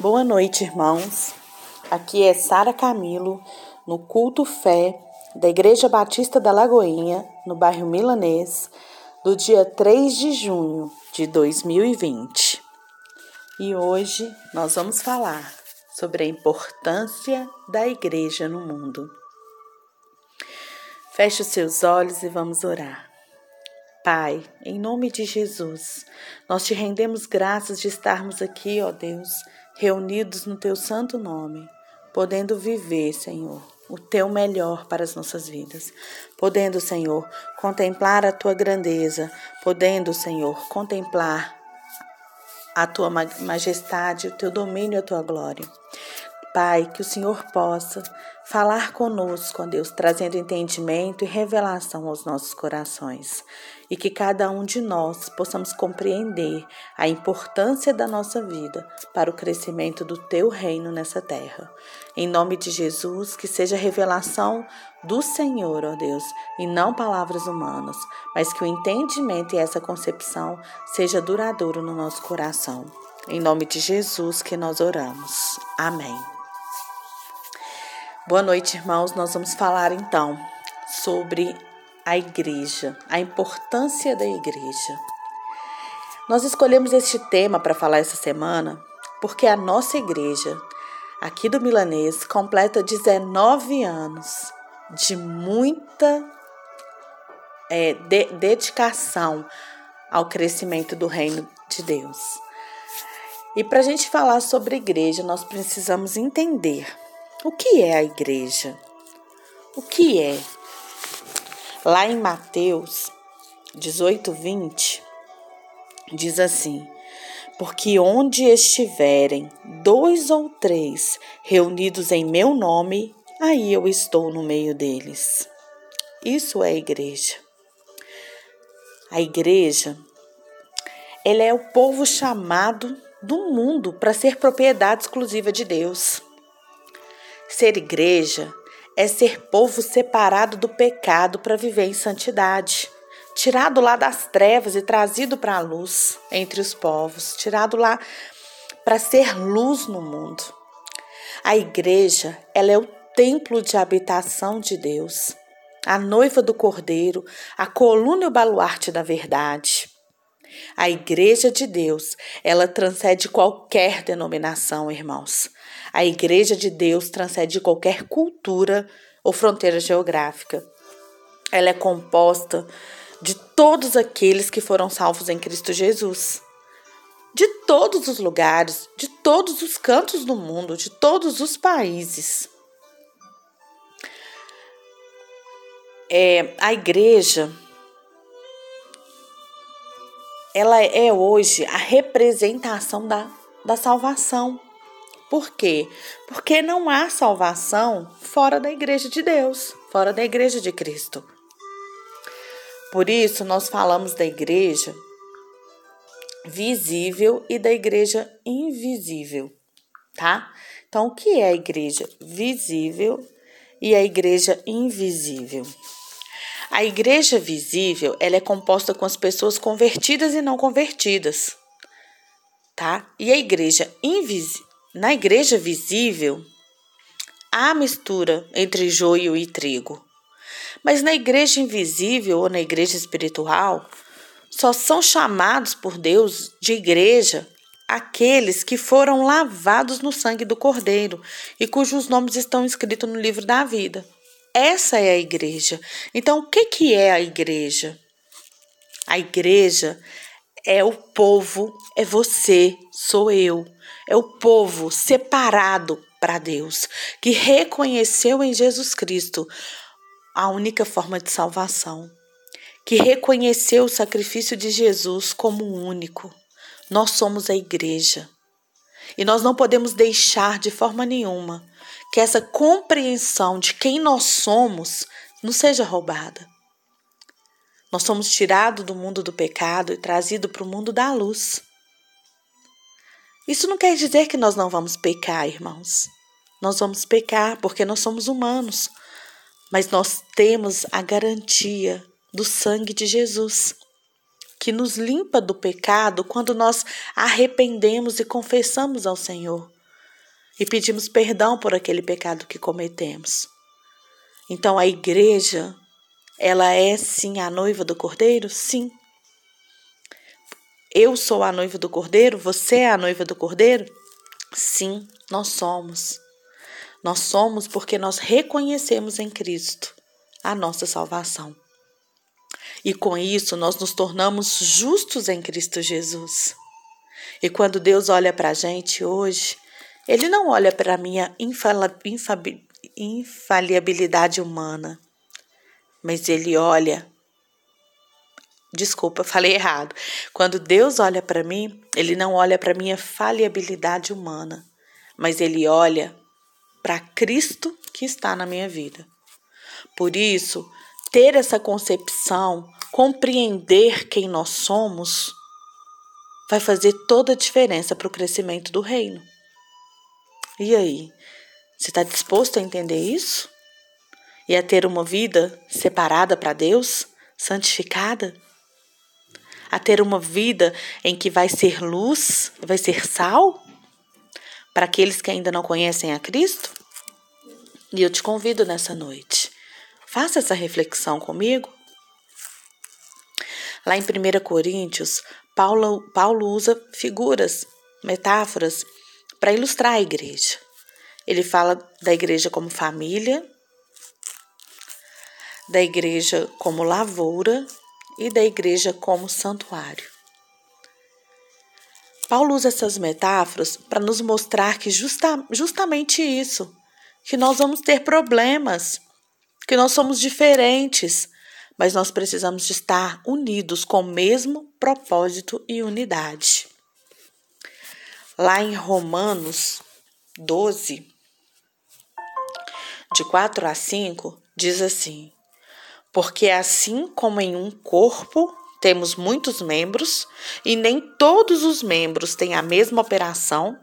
Boa noite, irmãos. Aqui é Sara Camilo, no culto fé da Igreja Batista da Lagoinha, no bairro Milanês, do dia 3 de junho de 2020. E hoje nós vamos falar sobre a importância da igreja no mundo. Feche os seus olhos e vamos orar. Pai, em nome de Jesus, nós te rendemos graças de estarmos aqui, ó Deus reunidos no teu santo nome, podendo viver, Senhor, o teu melhor para as nossas vidas. Podendo, Senhor, contemplar a tua grandeza, podendo, Senhor, contemplar a tua majestade, o teu domínio, a tua glória. Pai, que o Senhor possa falar conosco, ó Deus, trazendo entendimento e revelação aos nossos corações. E que cada um de nós possamos compreender a importância da nossa vida para o crescimento do teu reino nessa terra. Em nome de Jesus, que seja revelação do Senhor, ó Deus, e não palavras humanas, mas que o entendimento e essa concepção seja duradouro no nosso coração. Em nome de Jesus que nós oramos. Amém. Boa noite, irmãos. Nós vamos falar então sobre a igreja, a importância da igreja. Nós escolhemos este tema para falar essa semana porque a nossa igreja, aqui do Milanês, completa 19 anos de muita é, de, dedicação ao crescimento do reino de Deus. E para a gente falar sobre igreja, nós precisamos entender o que é a igreja? O que é? Lá em Mateus 18, 20, diz assim: Porque onde estiverem dois ou três reunidos em meu nome, aí eu estou no meio deles. Isso é a igreja. A igreja, ela é o povo chamado do mundo para ser propriedade exclusiva de Deus. Ser igreja é ser povo separado do pecado para viver em santidade, tirado lá das trevas e trazido para a luz entre os povos, tirado lá para ser luz no mundo. A igreja, ela é o templo de habitação de Deus, a noiva do Cordeiro, a coluna e o baluarte da verdade. A igreja de Deus, ela transcende qualquer denominação, irmãos. A Igreja de Deus transcende qualquer cultura ou fronteira geográfica. Ela é composta de todos aqueles que foram salvos em Cristo Jesus. De todos os lugares, de todos os cantos do mundo, de todos os países. É, a igreja ela é hoje a representação da, da salvação. Por quê? Porque não há salvação fora da igreja de Deus, fora da igreja de Cristo. Por isso, nós falamos da igreja visível e da igreja invisível, tá? Então, o que é a igreja visível e a igreja invisível? A igreja visível, ela é composta com as pessoas convertidas e não convertidas, tá? E a igreja invisível na igreja visível, há mistura entre joio e trigo. Mas na igreja invisível ou na igreja espiritual, só são chamados por Deus de igreja aqueles que foram lavados no sangue do Cordeiro e cujos nomes estão escritos no livro da vida. Essa é a igreja. Então, o que, que é a igreja? A igreja é o povo, é você, sou eu. É o povo separado para Deus, que reconheceu em Jesus Cristo a única forma de salvação, que reconheceu o sacrifício de Jesus como único. Nós somos a igreja. E nós não podemos deixar de forma nenhuma que essa compreensão de quem nós somos não seja roubada. Nós somos tirados do mundo do pecado e trazidos para o mundo da luz. Isso não quer dizer que nós não vamos pecar, irmãos. Nós vamos pecar porque nós somos humanos, mas nós temos a garantia do sangue de Jesus, que nos limpa do pecado quando nós arrependemos e confessamos ao Senhor. e pedimos perdão por aquele pecado que cometemos. Então a igreja, ela é sim a noiva do cordeiro? Sim. Eu sou a noiva do cordeiro? Você é a noiva do cordeiro? Sim, nós somos. Nós somos porque nós reconhecemos em Cristo a nossa salvação. E com isso nós nos tornamos justos em Cristo Jesus. E quando Deus olha para a gente hoje, Ele não olha para a minha infalibilidade humana, mas Ele olha Desculpa, falei errado. Quando Deus olha para mim, ele não olha para minha falhabilidade humana, mas ele olha para Cristo que está na minha vida. Por isso, ter essa concepção, compreender quem nós somos, vai fazer toda a diferença para o crescimento do reino. E aí? Você está disposto a entender isso? E a ter uma vida separada para Deus, santificada? A ter uma vida em que vai ser luz, vai ser sal para aqueles que ainda não conhecem a Cristo? E eu te convido nessa noite. Faça essa reflexão comigo. Lá em 1 Coríntios, Paulo, Paulo usa figuras, metáforas, para ilustrar a igreja. Ele fala da igreja como família, da igreja como lavoura e da igreja como santuário. Paulo usa essas metáforas para nos mostrar que justa, justamente isso, que nós vamos ter problemas, que nós somos diferentes, mas nós precisamos estar unidos com o mesmo propósito e unidade. Lá em Romanos 12, de 4 a 5, diz assim: porque assim como em um corpo temos muitos membros e nem todos os membros têm a mesma operação,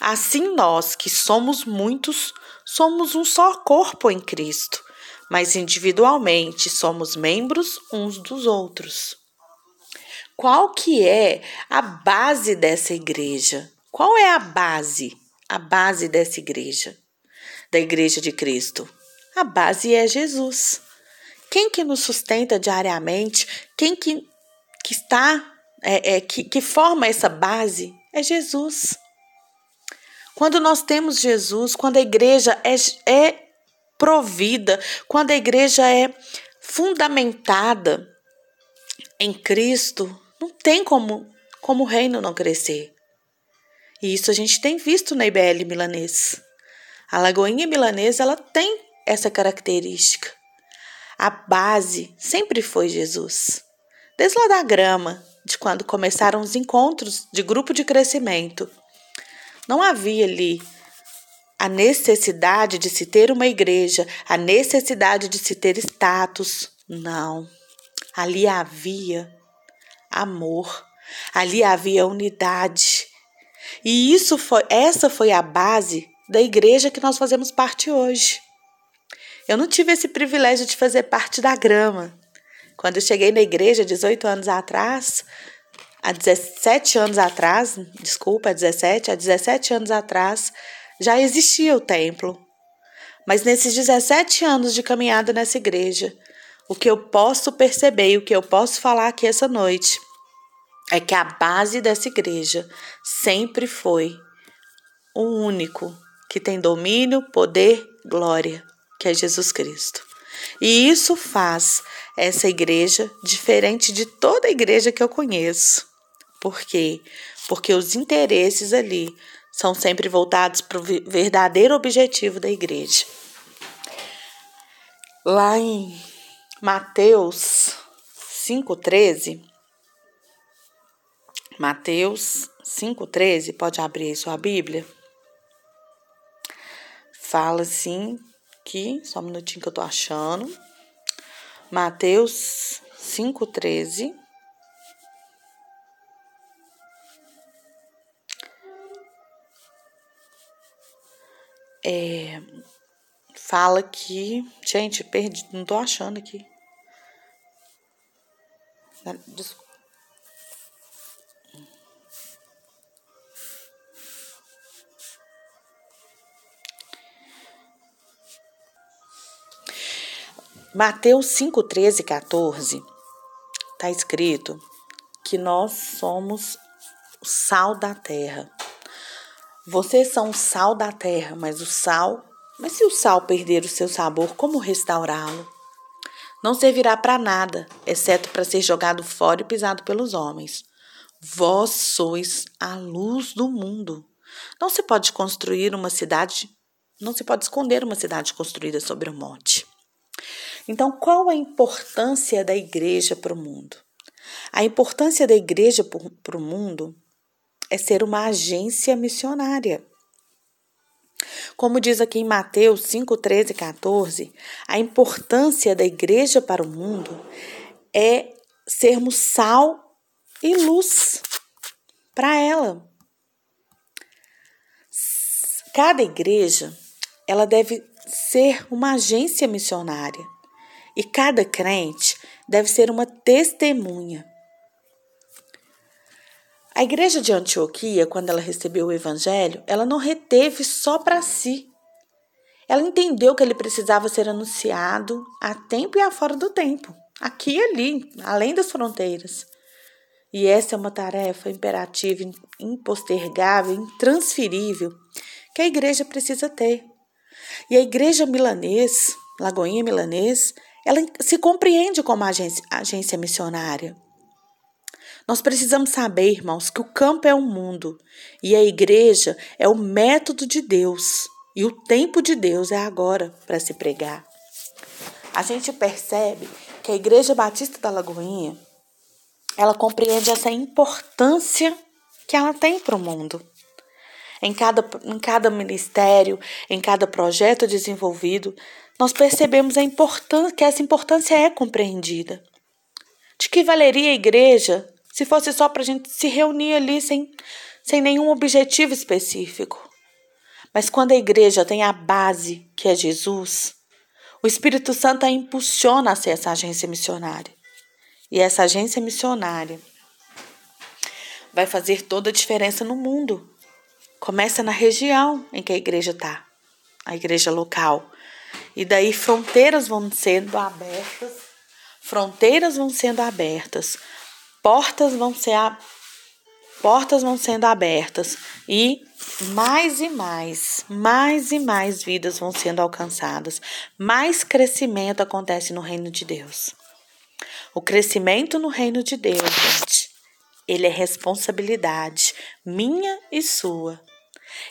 assim nós, que somos muitos, somos um só corpo em Cristo, mas individualmente somos membros uns dos outros. Qual que é a base dessa igreja? Qual é a base? A base dessa igreja, da igreja de Cristo? A base é Jesus. Quem que nos sustenta diariamente? Quem que, que está, é, é, que, que forma essa base? É Jesus. Quando nós temos Jesus, quando a igreja é, é provida, quando a igreja é fundamentada em Cristo, não tem como, como o reino não crescer. E isso a gente tem visto na IBL milanês. A Lagoinha milanesa ela tem essa característica. A base sempre foi Jesus. Desde lá da grama, de quando começaram os encontros de grupo de crescimento, não havia ali a necessidade de se ter uma igreja, a necessidade de se ter status. Não. Ali havia amor, ali havia unidade. E isso foi, essa foi a base da igreja que nós fazemos parte hoje. Eu não tive esse privilégio de fazer parte da grama. Quando eu cheguei na igreja 18 anos atrás, há 17 anos atrás, desculpa, 17, há 17 anos atrás, já existia o templo. Mas nesses 17 anos de caminhada nessa igreja, o que eu posso perceber e o que eu posso falar aqui essa noite é que a base dessa igreja sempre foi o único que tem domínio, poder, glória que é Jesus Cristo. E isso faz essa igreja diferente de toda igreja que eu conheço. Por quê? Porque os interesses ali são sempre voltados para o verdadeiro objetivo da igreja. Lá em Mateus 5,13, Mateus 5,13, pode abrir aí sua Bíblia? Fala assim aqui, só um minutinho que eu tô achando. Mateus 5,13. É, fala que. Gente, perdi, não tô achando aqui. Desculpa. Mateus 5, 13 e 14 está escrito que nós somos o sal da terra. Vocês são o sal da terra, mas o sal, mas se o sal perder o seu sabor, como restaurá-lo? Não servirá para nada, exceto para ser jogado fora e pisado pelos homens. Vós sois a luz do mundo. Não se pode construir uma cidade, não se pode esconder uma cidade construída sobre um monte. Então, qual a importância da igreja para o mundo? A importância da igreja para o mundo é ser uma agência missionária. Como diz aqui em Mateus 5, 13 e 14, a importância da igreja para o mundo é sermos sal e luz para ela. Cada igreja, ela deve ser uma agência missionária. E cada crente deve ser uma testemunha. A igreja de Antioquia, quando ela recebeu o evangelho, ela não reteve só para si. Ela entendeu que ele precisava ser anunciado a tempo e a fora do tempo, aqui e ali, além das fronteiras. E essa é uma tarefa imperativa, impostergável, intransferível que a igreja precisa ter. E a igreja milanês, Lagoinha Milanês, ela se compreende como agência, agência missionária. Nós precisamos saber, irmãos, que o campo é o mundo e a igreja é o método de Deus e o tempo de Deus é agora para se pregar. A gente percebe que a Igreja Batista da Lagoinha ela compreende essa importância que ela tem para o mundo. Em cada, em cada ministério, em cada projeto desenvolvido, nós percebemos a importância, que essa importância é compreendida. De que valeria a igreja se fosse só para a gente se reunir ali sem, sem nenhum objetivo específico? Mas quando a igreja tem a base, que é Jesus, o Espírito Santo a impulsiona a ser essa agência missionária. E essa agência missionária vai fazer toda a diferença no mundo. Começa na região em que a igreja está, a igreja local. E daí fronteiras vão sendo abertas, fronteiras vão sendo abertas, portas vão ser a, portas vão sendo abertas e mais e mais, mais e mais vidas vão sendo alcançadas, mais crescimento acontece no reino de Deus. O crescimento no reino de Deus, gente, ele é responsabilidade minha e sua.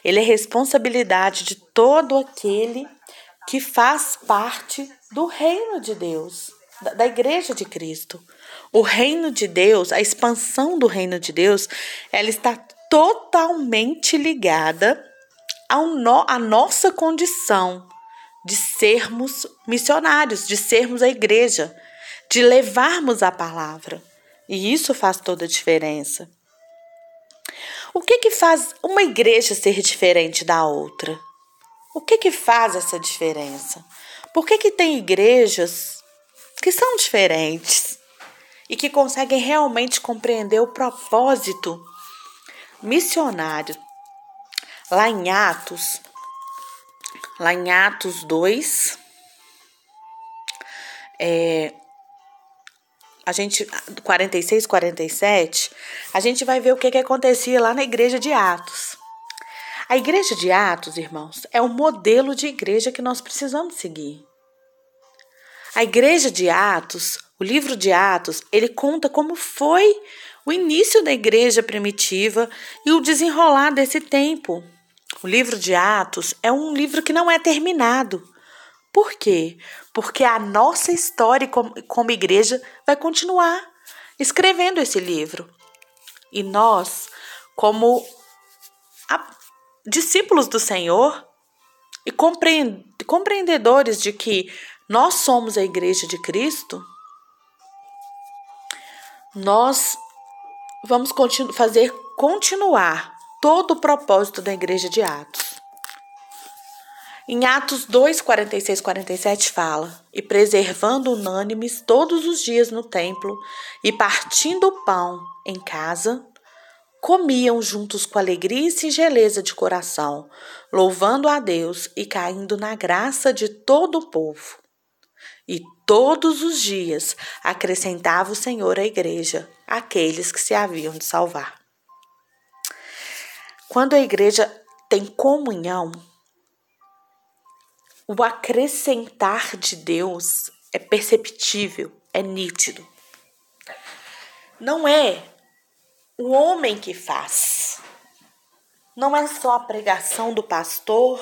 Ele é responsabilidade de todo aquele que faz parte do reino de Deus, da, da igreja de Cristo. O reino de Deus, a expansão do reino de Deus, ela está totalmente ligada ao no, à nossa condição de sermos missionários, de sermos a igreja, de levarmos a palavra. E isso faz toda a diferença. O que que faz uma igreja ser diferente da outra? O que que faz essa diferença? Por que que tem igrejas que são diferentes e que conseguem realmente compreender o propósito missionário? Lá em Atos, lá em Atos 2, é, a gente 46, 47, a gente vai ver o que, que acontecia lá na igreja de Atos. A igreja de Atos, irmãos, é o modelo de igreja que nós precisamos seguir. A igreja de Atos, o livro de Atos, ele conta como foi o início da igreja primitiva e o desenrolar desse tempo. O livro de Atos é um livro que não é terminado. Por quê? Porque a nossa história como, igreja vai continuar escrevendo esse livro. E nós, como discípulos do Senhor e compreendedores de que nós somos a igreja de Cristo, nós vamos continu fazer continuar todo o propósito da igreja de Atos. Em Atos 2, 46, 47 fala: E preservando unânimes todos os dias no templo, e partindo o pão em casa, comiam juntos com alegria e singeleza de coração, louvando a Deus e caindo na graça de todo o povo. E todos os dias acrescentava o Senhor à igreja aqueles que se haviam de salvar. Quando a igreja tem comunhão, o acrescentar de Deus é perceptível, é nítido. Não é o homem que faz. Não é só a pregação do pastor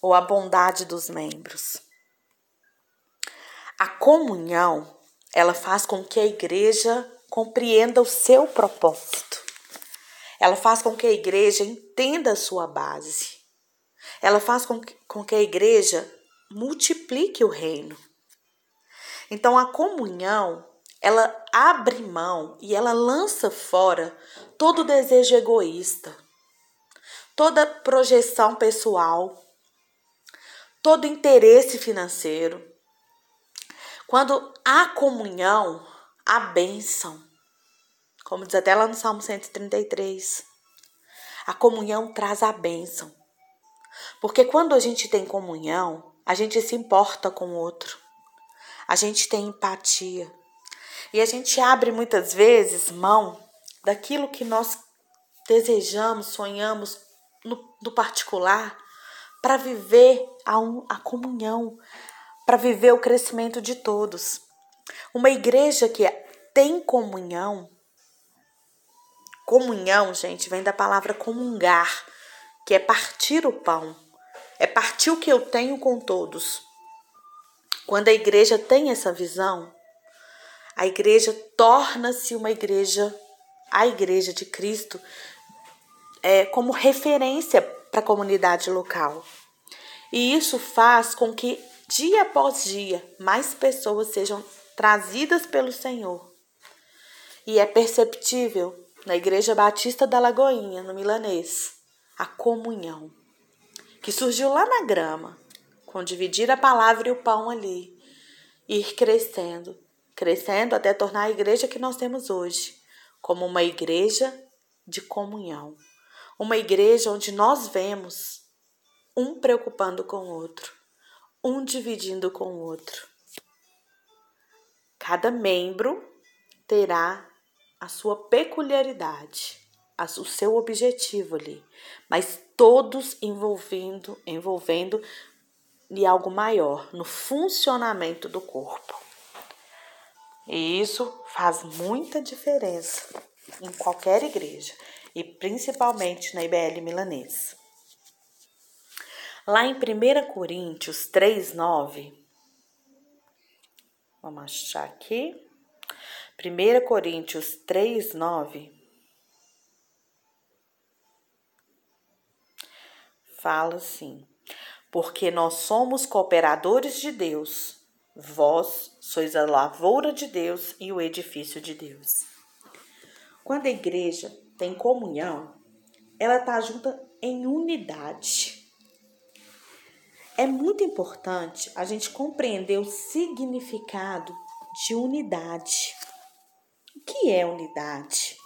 ou a bondade dos membros. A comunhão, ela faz com que a igreja compreenda o seu propósito. Ela faz com que a igreja entenda a sua base. Ela faz com que, com que a igreja multiplique o reino. Então a comunhão, ela abre mão e ela lança fora todo desejo egoísta, toda projeção pessoal, todo interesse financeiro. Quando há comunhão, há bênção. Como diz até lá no Salmo 133. A comunhão traz a bênção. Porque quando a gente tem comunhão, a gente se importa com o outro. A gente tem empatia. E a gente abre muitas vezes mão daquilo que nós desejamos, sonhamos no, no particular, para viver a, um, a comunhão, para viver o crescimento de todos. Uma igreja que tem comunhão, comunhão, gente, vem da palavra comungar, que é partir o pão, é partir o que eu tenho com todos. Quando a igreja tem essa visão, a igreja torna-se uma igreja, a igreja de Cristo, é, como referência para a comunidade local. E isso faz com que, dia após dia, mais pessoas sejam trazidas pelo Senhor. E é perceptível na Igreja Batista da Lagoinha, no Milanês, a comunhão, que surgiu lá na grama, com dividir a palavra e o pão ali, ir crescendo, crescendo até tornar a igreja que nós temos hoje, como uma igreja de comunhão, uma igreja onde nós vemos um preocupando com o outro, um dividindo com o outro. Cada membro terá a sua peculiaridade, o seu objetivo ali, mas todos envolvendo, envolvendo em algo maior, no funcionamento do corpo. E isso faz muita diferença em qualquer igreja e principalmente na IBL milanesa. Lá em 1 Coríntios 3, 9, vamos achar aqui. 1 Coríntios 3, Fala assim: Porque nós somos cooperadores de Deus, vós sois a lavoura de Deus e o edifício de Deus. Quando a igreja tem comunhão, ela está junta em unidade. É muito importante a gente compreender o significado de unidade. O que é unidade?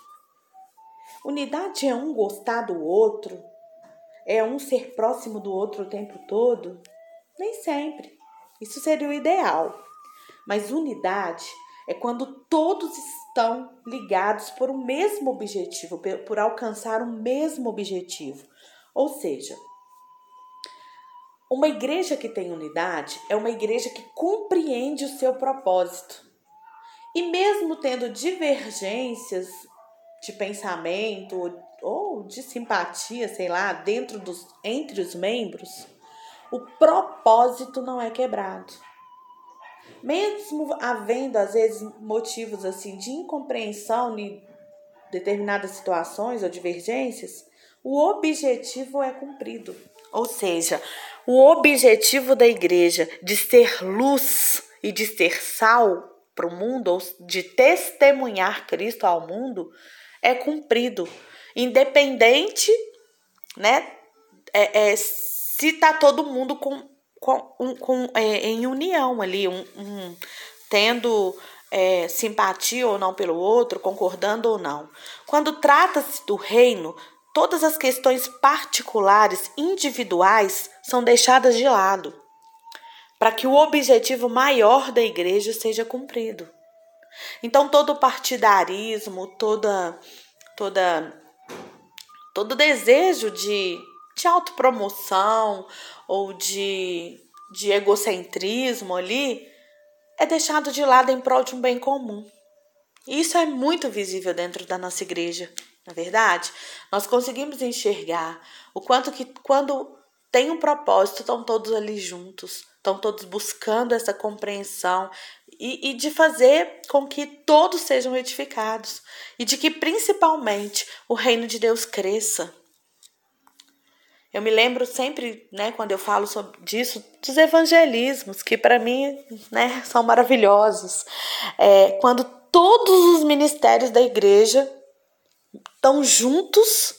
Unidade é um gostar do outro, é um ser próximo do outro o tempo todo? Nem sempre. Isso seria o ideal. Mas unidade é quando todos estão ligados por um mesmo objetivo, por alcançar o um mesmo objetivo. Ou seja, uma igreja que tem unidade é uma igreja que compreende o seu propósito. E mesmo tendo divergências de pensamento ou de simpatia, sei lá, dentro dos entre os membros, o propósito não é quebrado. Mesmo havendo às vezes motivos assim de incompreensão em determinadas situações ou divergências, o objetivo é cumprido. Ou seja, o objetivo da igreja de ser luz e de ser sal para o mundo, ou de testemunhar Cristo ao mundo, é cumprido, independente, né? É, é, se tá todo mundo com, com, com é, em união ali, um, um tendo é, simpatia ou não pelo outro, concordando ou não. Quando trata-se do reino, todas as questões particulares, individuais, são deixadas de lado. para que o objetivo maior da igreja seja cumprido. Então todo partidarismo, toda toda todo desejo de, de autopromoção ou de, de egocentrismo ali é deixado de lado em prol de um bem comum. E isso é muito visível dentro da nossa igreja, na é verdade. Nós conseguimos enxergar o quanto que quando tem um propósito, estão todos ali juntos, estão todos buscando essa compreensão e, e, de fazer com que todos sejam edificados e de que principalmente o reino de Deus cresça. Eu me lembro sempre, né, quando eu falo sobre disso, dos evangelismos, que para mim né, são maravilhosos. É, quando todos os ministérios da igreja estão juntos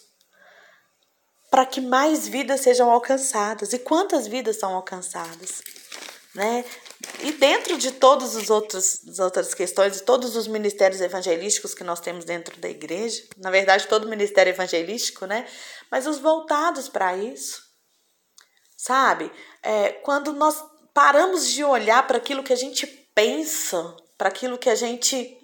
para que mais vidas sejam alcançadas. E quantas vidas são alcançadas? Né? E dentro de todas as outras, as outras questões, de todos os ministérios evangelísticos que nós temos dentro da igreja, na verdade, todo ministério evangelístico, né? Mas os voltados para isso, sabe? É, quando nós paramos de olhar para aquilo que a gente pensa, para aquilo que a gente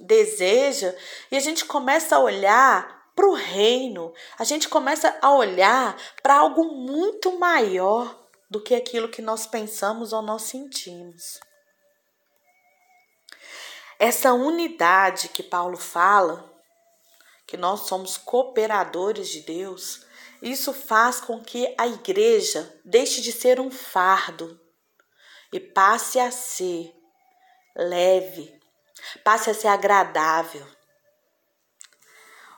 deseja, e a gente começa a olhar para o reino, a gente começa a olhar para algo muito maior do que aquilo que nós pensamos ou nós sentimos. Essa unidade que Paulo fala, que nós somos cooperadores de Deus, isso faz com que a igreja deixe de ser um fardo e passe a ser leve, passe a ser agradável.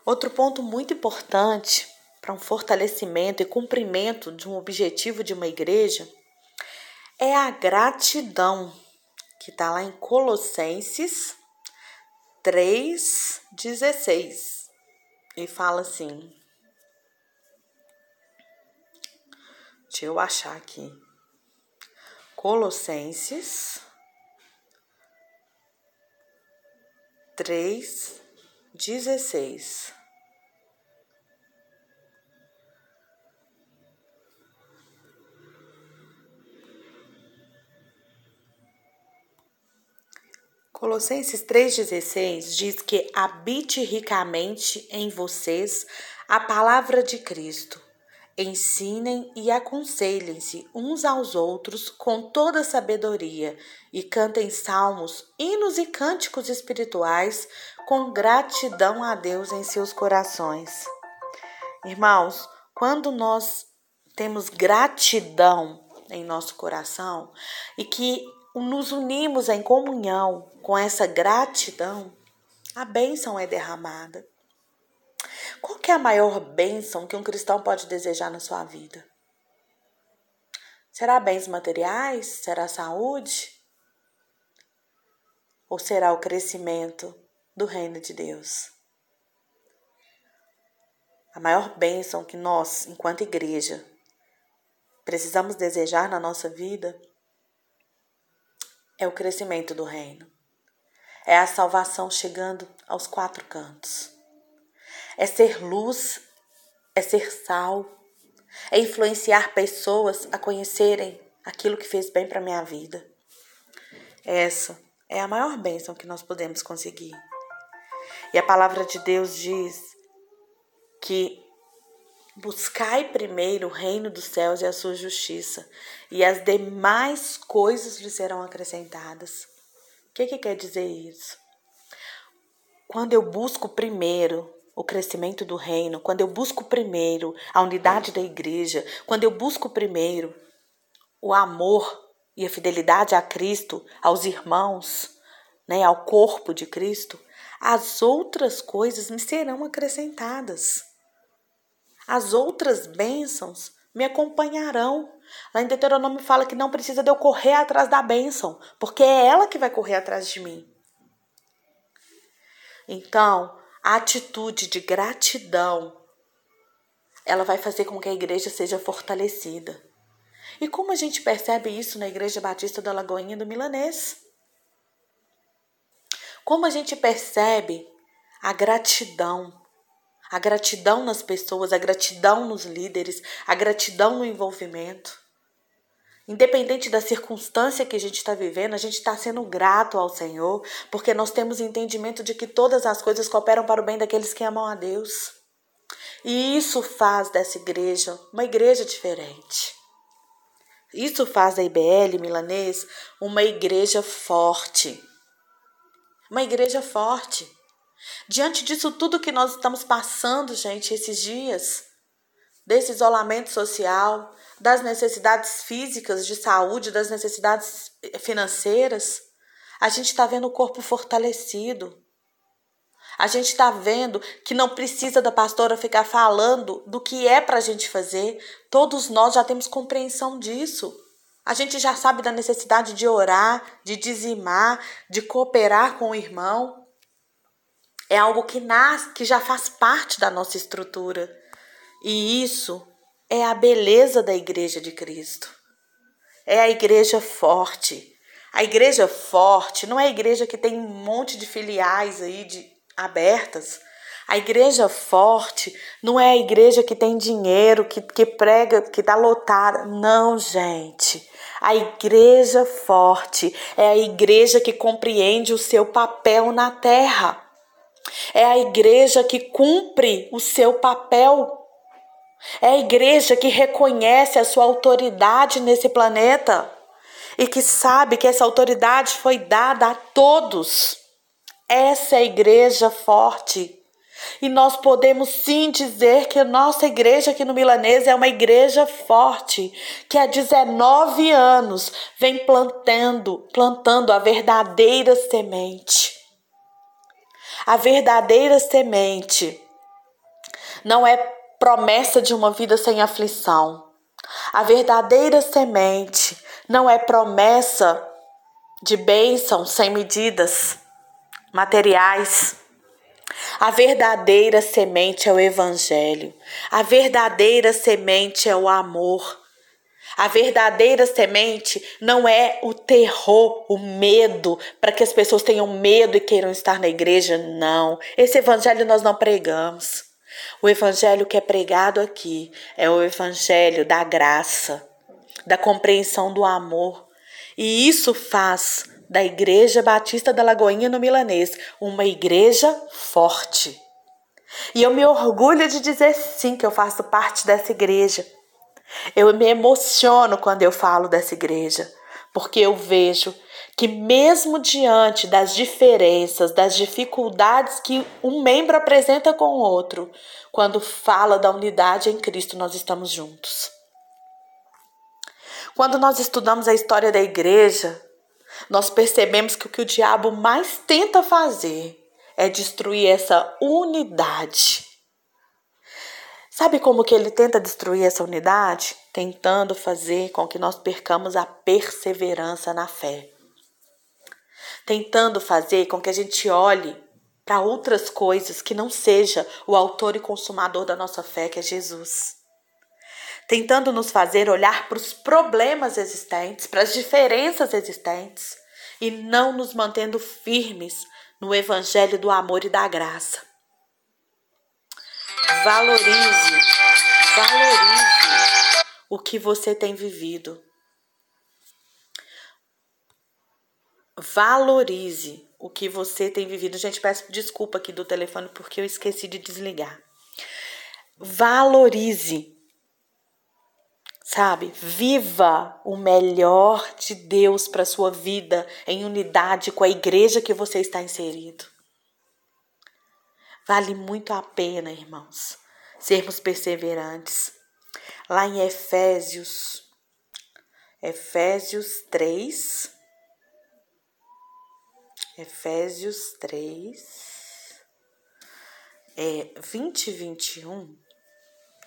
Outro ponto muito importante para um fortalecimento e cumprimento de um objetivo de uma igreja é a gratidão, que está lá em Colossenses 3,16. E fala assim. Deixa eu achar aqui. Colossenses 3,16. Colossenses 3,16 diz que habite ricamente em vocês a palavra de Cristo. Ensinem e aconselhem-se uns aos outros com toda sabedoria e cantem salmos, hinos e cânticos espirituais com gratidão a Deus em seus corações. Irmãos, quando nós temos gratidão em nosso coração e que nos unimos em comunhão com essa gratidão, a bênção é derramada. Qual que é a maior bênção que um cristão pode desejar na sua vida? Será bens materiais? Será saúde? Ou será o crescimento do reino de Deus? A maior bênção que nós, enquanto igreja, precisamos desejar na nossa vida é o crescimento do reino. É a salvação chegando aos quatro cantos. É ser luz, é ser sal, é influenciar pessoas a conhecerem aquilo que fez bem para minha vida. Essa é a maior bênção que nós podemos conseguir. E a palavra de Deus diz que Buscai primeiro o reino dos céus e a sua justiça, e as demais coisas lhe serão acrescentadas. O que, que quer dizer isso? Quando eu busco primeiro o crescimento do reino, quando eu busco primeiro a unidade da igreja, quando eu busco primeiro o amor e a fidelidade a Cristo, aos irmãos, né, ao corpo de Cristo, as outras coisas me serão acrescentadas as outras bênçãos me acompanharão. Lá em Deuteronômio fala que não precisa de eu correr atrás da bênção, porque é ela que vai correr atrás de mim. Então, a atitude de gratidão, ela vai fazer com que a igreja seja fortalecida. E como a gente percebe isso na Igreja Batista da Lagoinha do Milanês? Como a gente percebe a gratidão a gratidão nas pessoas, a gratidão nos líderes, a gratidão no envolvimento. Independente da circunstância que a gente está vivendo, a gente está sendo grato ao Senhor, porque nós temos entendimento de que todas as coisas cooperam para o bem daqueles que amam a Deus. E isso faz dessa igreja uma igreja diferente. Isso faz da IBL milanês uma igreja forte. Uma igreja forte. Diante disso tudo que nós estamos passando, gente, esses dias, desse isolamento social, das necessidades físicas de saúde, das necessidades financeiras, a gente está vendo o corpo fortalecido. A gente está vendo que não precisa da pastora ficar falando do que é para a gente fazer. Todos nós já temos compreensão disso. A gente já sabe da necessidade de orar, de dizimar, de cooperar com o irmão. É algo que nasce, que já faz parte da nossa estrutura. E isso é a beleza da igreja de Cristo. É a igreja forte. A igreja forte não é a igreja que tem um monte de filiais aí de abertas. A igreja forte não é a igreja que tem dinheiro, que, que prega, que está lotada. Não, gente. A igreja forte é a igreja que compreende o seu papel na terra. É a igreja que cumpre o seu papel é a igreja que reconhece a sua autoridade nesse planeta e que sabe que essa autoridade foi dada a todos. Essa é a igreja forte. E nós podemos sim dizer que a nossa igreja aqui no Milanês é uma igreja forte, que há 19 anos vem plantando, plantando a verdadeira semente. A verdadeira semente não é promessa de uma vida sem aflição. A verdadeira semente não é promessa de bênção sem medidas materiais. A verdadeira semente é o Evangelho. A verdadeira semente é o amor. A verdadeira semente não é o terror, o medo, para que as pessoas tenham medo e queiram estar na igreja. Não. Esse evangelho nós não pregamos. O evangelho que é pregado aqui é o evangelho da graça, da compreensão do amor. E isso faz da Igreja Batista da Lagoinha no Milanês uma igreja forte. E eu me orgulho de dizer sim que eu faço parte dessa igreja. Eu me emociono quando eu falo dessa igreja, porque eu vejo que, mesmo diante das diferenças, das dificuldades que um membro apresenta com o outro, quando fala da unidade em Cristo, nós estamos juntos. Quando nós estudamos a história da igreja, nós percebemos que o que o diabo mais tenta fazer é destruir essa unidade. Sabe como que ele tenta destruir essa unidade? Tentando fazer com que nós percamos a perseverança na fé tentando fazer com que a gente olhe para outras coisas que não seja o autor e consumador da nossa fé, que é Jesus. Tentando nos fazer olhar para os problemas existentes, para as diferenças existentes e não nos mantendo firmes no evangelho do amor e da graça. Valorize, valorize o que você tem vivido. Valorize o que você tem vivido. Gente, peço desculpa aqui do telefone porque eu esqueci de desligar. Valorize. Sabe? Viva o melhor de Deus para sua vida em unidade com a igreja que você está inserido. Vale muito a pena, irmãos, sermos perseverantes. Lá em Efésios, Efésios 3, Efésios 3, é, 20 e 21,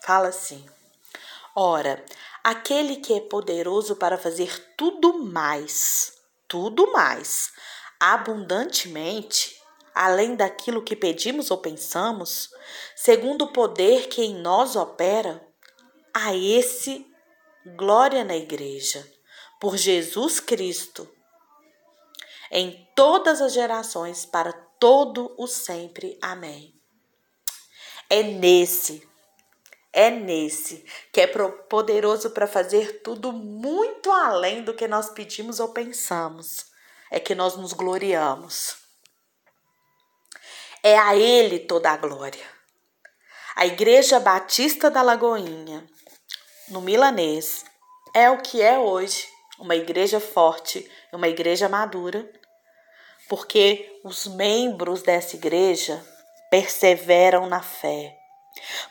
fala assim: Ora, aquele que é poderoso para fazer tudo mais, tudo mais, abundantemente, além daquilo que pedimos ou pensamos, segundo o poder que em nós opera, a esse glória na igreja, por Jesus Cristo em todas as gerações, para todo o sempre. Amém. É nesse, é nesse, que é poderoso para fazer tudo muito além do que nós pedimos ou pensamos. É que nós nos gloriamos. É a Ele toda a glória. A Igreja Batista da Lagoinha, no Milanês, é o que é hoje, uma igreja forte, uma igreja madura, porque os membros dessa igreja perseveram na fé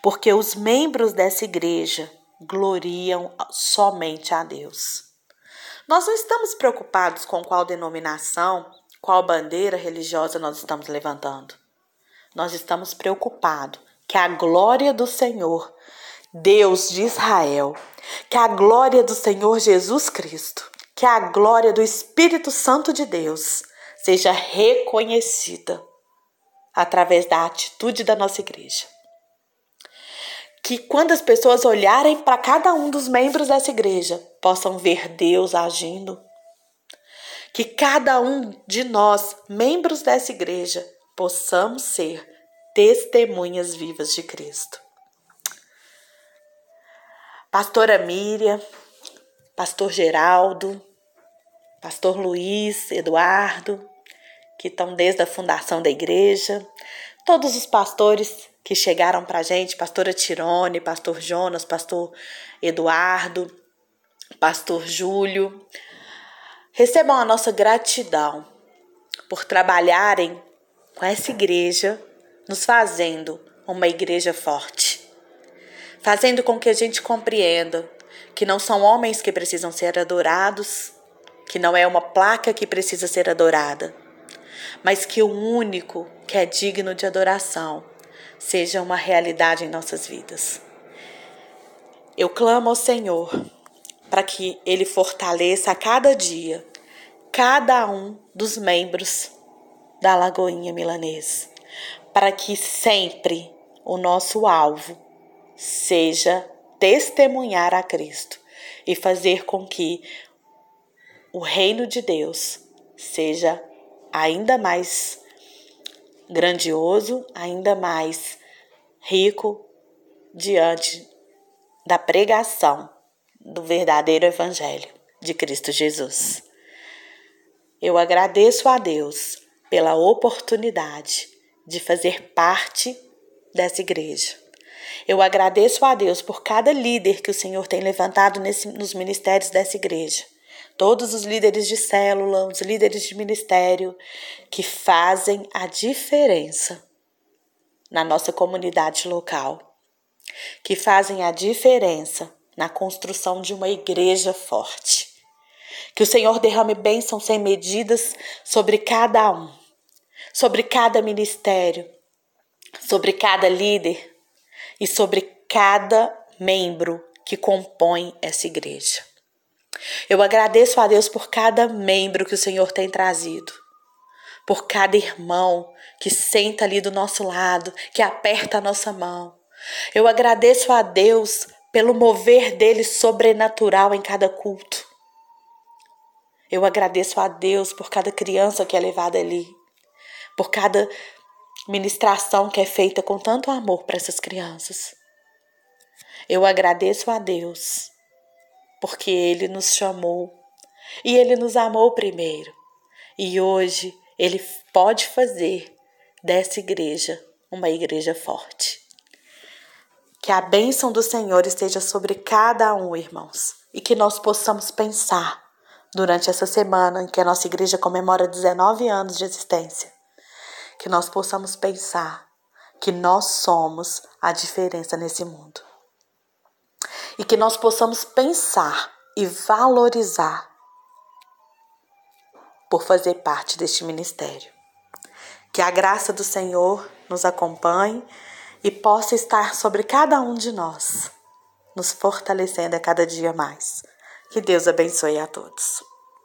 porque os membros dessa igreja gloriam somente a Deus. Nós não estamos preocupados com qual denominação, qual bandeira religiosa nós estamos levantando. Nós estamos preocupados que a glória do Senhor, Deus de Israel, que a glória do Senhor Jesus Cristo, que a glória do Espírito Santo de Deus seja reconhecida através da atitude da nossa igreja que quando as pessoas olharem para cada um dos membros dessa igreja, possam ver Deus agindo. Que cada um de nós, membros dessa igreja, possamos ser testemunhas vivas de Cristo. Pastora Miriam, Pastor Geraldo, Pastor Luiz, Eduardo, que estão desde a fundação da igreja, todos os pastores que chegaram para a gente, pastora Tirone, pastor Jonas, pastor Eduardo, pastor Júlio. Recebam a nossa gratidão por trabalharem com essa igreja, nos fazendo uma igreja forte, fazendo com que a gente compreenda que não são homens que precisam ser adorados, que não é uma placa que precisa ser adorada, mas que o único que é digno de adoração seja uma realidade em nossas vidas. Eu clamo ao Senhor para que Ele fortaleça a cada dia cada um dos membros da Lagoinha Milanês, para que sempre o nosso alvo seja testemunhar a Cristo e fazer com que o reino de Deus seja ainda mais grandioso, ainda mais rico diante da pregação do verdadeiro Evangelho de Cristo Jesus. Eu agradeço a Deus pela oportunidade de fazer parte dessa igreja. Eu agradeço a Deus por cada líder que o Senhor tem levantado nesse, nos ministérios dessa igreja todos os líderes de célula, os líderes de ministério que fazem a diferença na nossa comunidade local, que fazem a diferença na construção de uma igreja forte. Que o Senhor derrame bênçãos sem medidas sobre cada um, sobre cada ministério, sobre cada líder e sobre cada membro que compõe essa igreja. Eu agradeço a Deus por cada membro que o Senhor tem trazido, por cada irmão que senta ali do nosso lado, que aperta a nossa mão. Eu agradeço a Deus pelo mover dele sobrenatural em cada culto. Eu agradeço a Deus por cada criança que é levada ali, por cada ministração que é feita com tanto amor para essas crianças. Eu agradeço a Deus porque Ele nos chamou e Ele nos amou primeiro. E hoje Ele pode fazer dessa igreja uma igreja forte. Que a bênção do Senhor esteja sobre cada um, irmãos, e que nós possamos pensar durante essa semana em que a nossa igreja comemora 19 anos de existência, que nós possamos pensar que nós somos a diferença nesse mundo e que nós possamos pensar e valorizar por fazer parte deste ministério. Que a graça do Senhor nos acompanhe e possa estar sobre cada um de nós, nos fortalecendo a cada dia mais. Que Deus abençoe a todos.